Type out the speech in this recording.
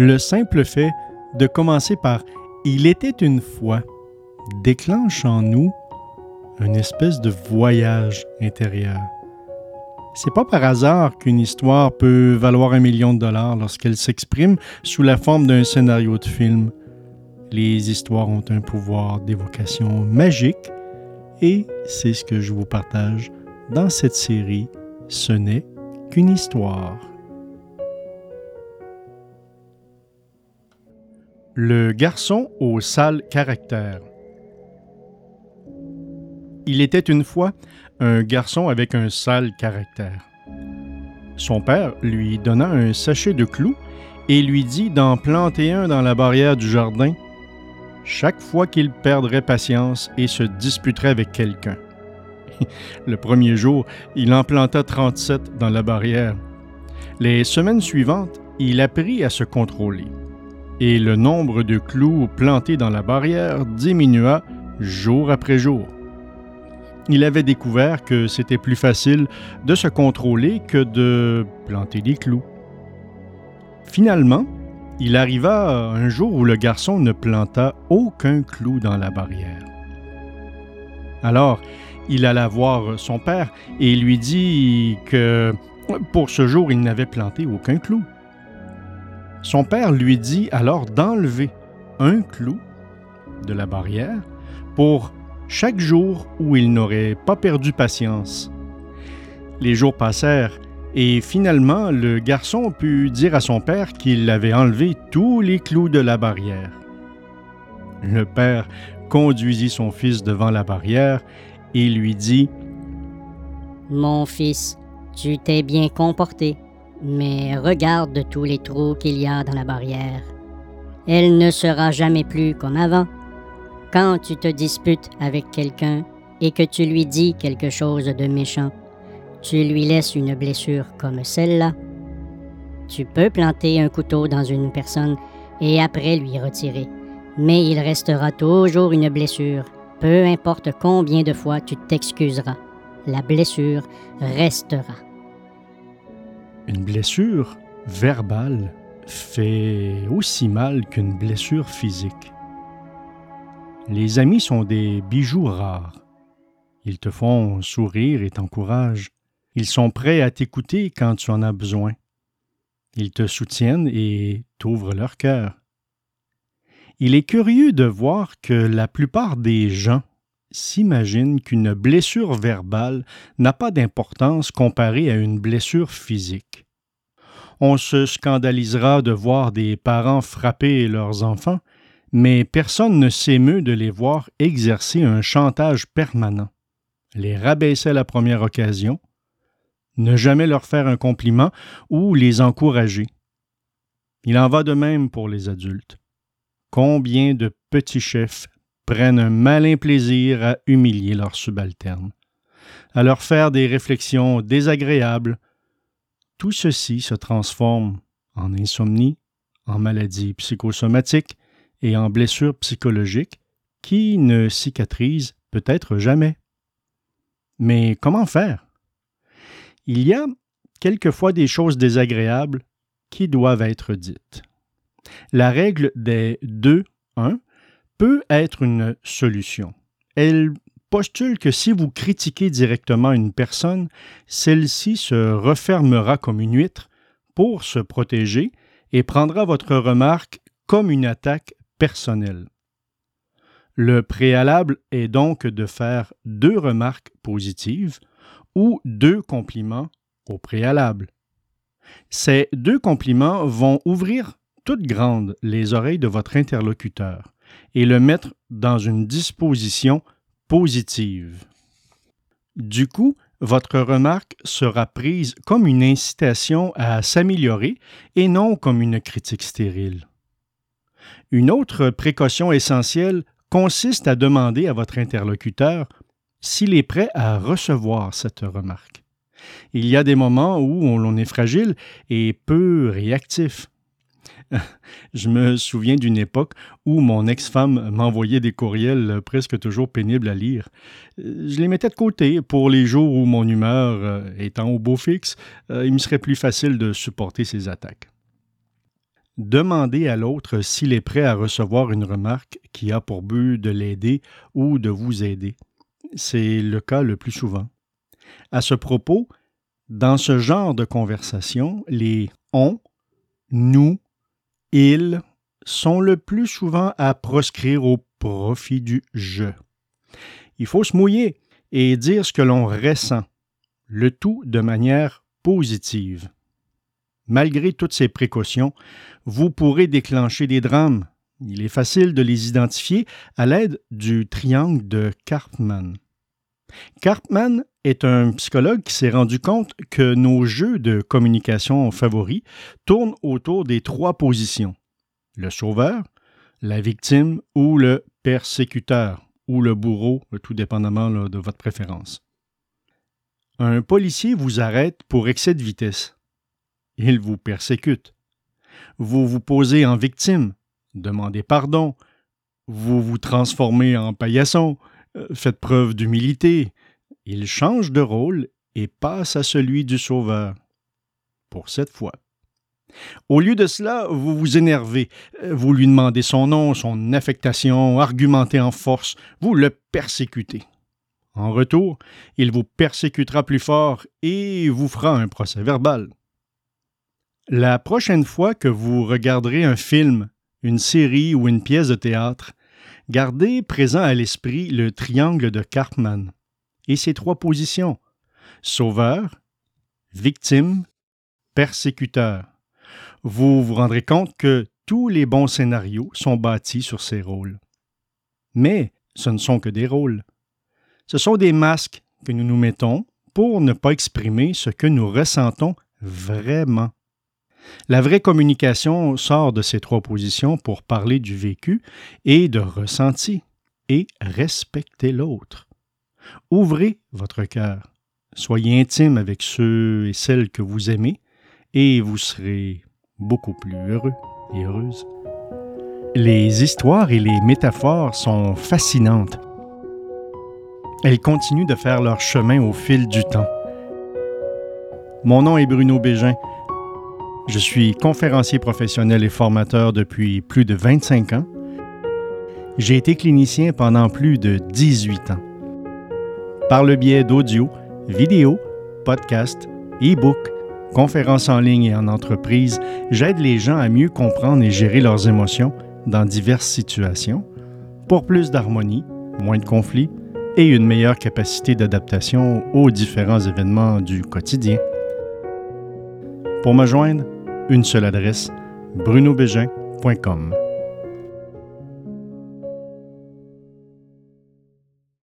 Le simple fait de commencer par Il était une fois déclenche en nous une espèce de voyage intérieur. C'est pas par hasard qu'une histoire peut valoir un million de dollars lorsqu'elle s'exprime sous la forme d'un scénario de film. Les histoires ont un pouvoir d'évocation magique et c'est ce que je vous partage dans cette série Ce n'est qu'une histoire. Le garçon au sale caractère. Il était une fois un garçon avec un sale caractère. Son père lui donna un sachet de clous et lui dit d'en planter un dans la barrière du jardin chaque fois qu'il perdrait patience et se disputerait avec quelqu'un. Le premier jour, il en planta 37 dans la barrière. Les semaines suivantes, il apprit à se contrôler. Et le nombre de clous plantés dans la barrière diminua jour après jour il avait découvert que c'était plus facile de se contrôler que de planter des clous. Finalement, il arriva un jour où le garçon ne planta aucun clou dans la barrière. Alors, il alla voir son père et lui dit que pour ce jour, il n'avait planté aucun clou. Son père lui dit alors d'enlever un clou de la barrière pour chaque jour où il n'aurait pas perdu patience. Les jours passèrent et finalement le garçon put dire à son père qu'il avait enlevé tous les clous de la barrière. Le père conduisit son fils devant la barrière et lui dit Mon fils, tu t'es bien comporté, mais regarde tous les trous qu'il y a dans la barrière. Elle ne sera jamais plus comme avant. Quand tu te disputes avec quelqu'un et que tu lui dis quelque chose de méchant, tu lui laisses une blessure comme celle-là. Tu peux planter un couteau dans une personne et après lui retirer, mais il restera toujours une blessure, peu importe combien de fois tu t'excuseras. La blessure restera. Une blessure verbale fait aussi mal qu'une blessure physique. Les amis sont des bijoux rares. Ils te font sourire et t'encouragent. Ils sont prêts à t'écouter quand tu en as besoin. Ils te soutiennent et t'ouvrent leur cœur. Il est curieux de voir que la plupart des gens s'imaginent qu'une blessure verbale n'a pas d'importance comparée à une blessure physique. On se scandalisera de voir des parents frapper leurs enfants, mais personne ne s'émeut de les voir exercer un chantage permanent, les rabaisser à la première occasion, ne jamais leur faire un compliment ou les encourager. Il en va de même pour les adultes. Combien de petits chefs prennent un malin plaisir à humilier leurs subalternes, à leur faire des réflexions désagréables. Tout ceci se transforme en insomnie, en maladie psychosomatique, et en blessures psychologiques qui ne cicatrisent peut-être jamais. Mais comment faire? Il y a quelquefois des choses désagréables qui doivent être dites. La règle des 2-1 peut être une solution. Elle postule que si vous critiquez directement une personne, celle-ci se refermera comme une huître pour se protéger et prendra votre remarque comme une attaque personnel. Le préalable est donc de faire deux remarques positives ou deux compliments au préalable. Ces deux compliments vont ouvrir toutes grandes les oreilles de votre interlocuteur et le mettre dans une disposition positive. Du coup, votre remarque sera prise comme une incitation à s'améliorer et non comme une critique stérile. Une autre précaution essentielle consiste à demander à votre interlocuteur s'il est prêt à recevoir cette remarque. Il y a des moments où l'on est fragile et peu réactif. Je me souviens d'une époque où mon ex-femme m'envoyait des courriels presque toujours pénibles à lire. Je les mettais de côté pour les jours où mon humeur euh, étant au beau fixe, euh, il me serait plus facile de supporter ces attaques. demandez à l'autre s'il est prêt à recevoir une remarque qui a pour but de l'aider ou de vous aider. C'est le cas le plus souvent. À ce propos, dans ce genre de conversation, les on, nous, ils sont le plus souvent à proscrire au profit du je. Il faut se mouiller et dire ce que l'on ressent, le tout de manière positive. Malgré toutes ces précautions, vous pourrez déclencher des drames. Il est facile de les identifier à l'aide du triangle de. Karpman est un psychologue qui s'est rendu compte que nos jeux de communication favoris tournent autour des trois positions le sauveur, la victime ou le persécuteur ou le bourreau, tout dépendamment de votre préférence. Un policier vous arrête pour excès de vitesse. Il vous persécute. Vous vous posez en victime, demandez pardon, vous vous transformez en paillasson, faites preuve d'humilité. Il change de rôle et passe à celui du sauveur. Pour cette fois. Au lieu de cela, vous vous énervez, vous lui demandez son nom, son affectation, argumentez en force, vous le persécutez. En retour, il vous persécutera plus fort et vous fera un procès verbal. La prochaine fois que vous regarderez un film, une série ou une pièce de théâtre, gardez présent à l'esprit le triangle de Karpman et ses trois positions sauveur, victime, persécuteur vous vous rendrez compte que tous les bons scénarios sont bâtis sur ces rôles. Mais ce ne sont que des rôles. Ce sont des masques que nous nous mettons pour ne pas exprimer ce que nous ressentons vraiment. La vraie communication sort de ces trois positions pour parler du vécu et de ressenti et respecter l'autre. Ouvrez votre cœur, soyez intime avec ceux et celles que vous aimez et vous serez beaucoup plus heureux et heureuse. Les histoires et les métaphores sont fascinantes. Elles continuent de faire leur chemin au fil du temps. Mon nom est Bruno Bégin. Je suis conférencier professionnel et formateur depuis plus de 25 ans. J'ai été clinicien pendant plus de 18 ans. Par le biais d'audio, vidéo, podcast, e-book, conférences en ligne et en entreprise, j'aide les gens à mieux comprendre et gérer leurs émotions dans diverses situations pour plus d'harmonie, moins de conflits et une meilleure capacité d'adaptation aux différents événements du quotidien. Pour me joindre, une seule adresse brunobégin.com.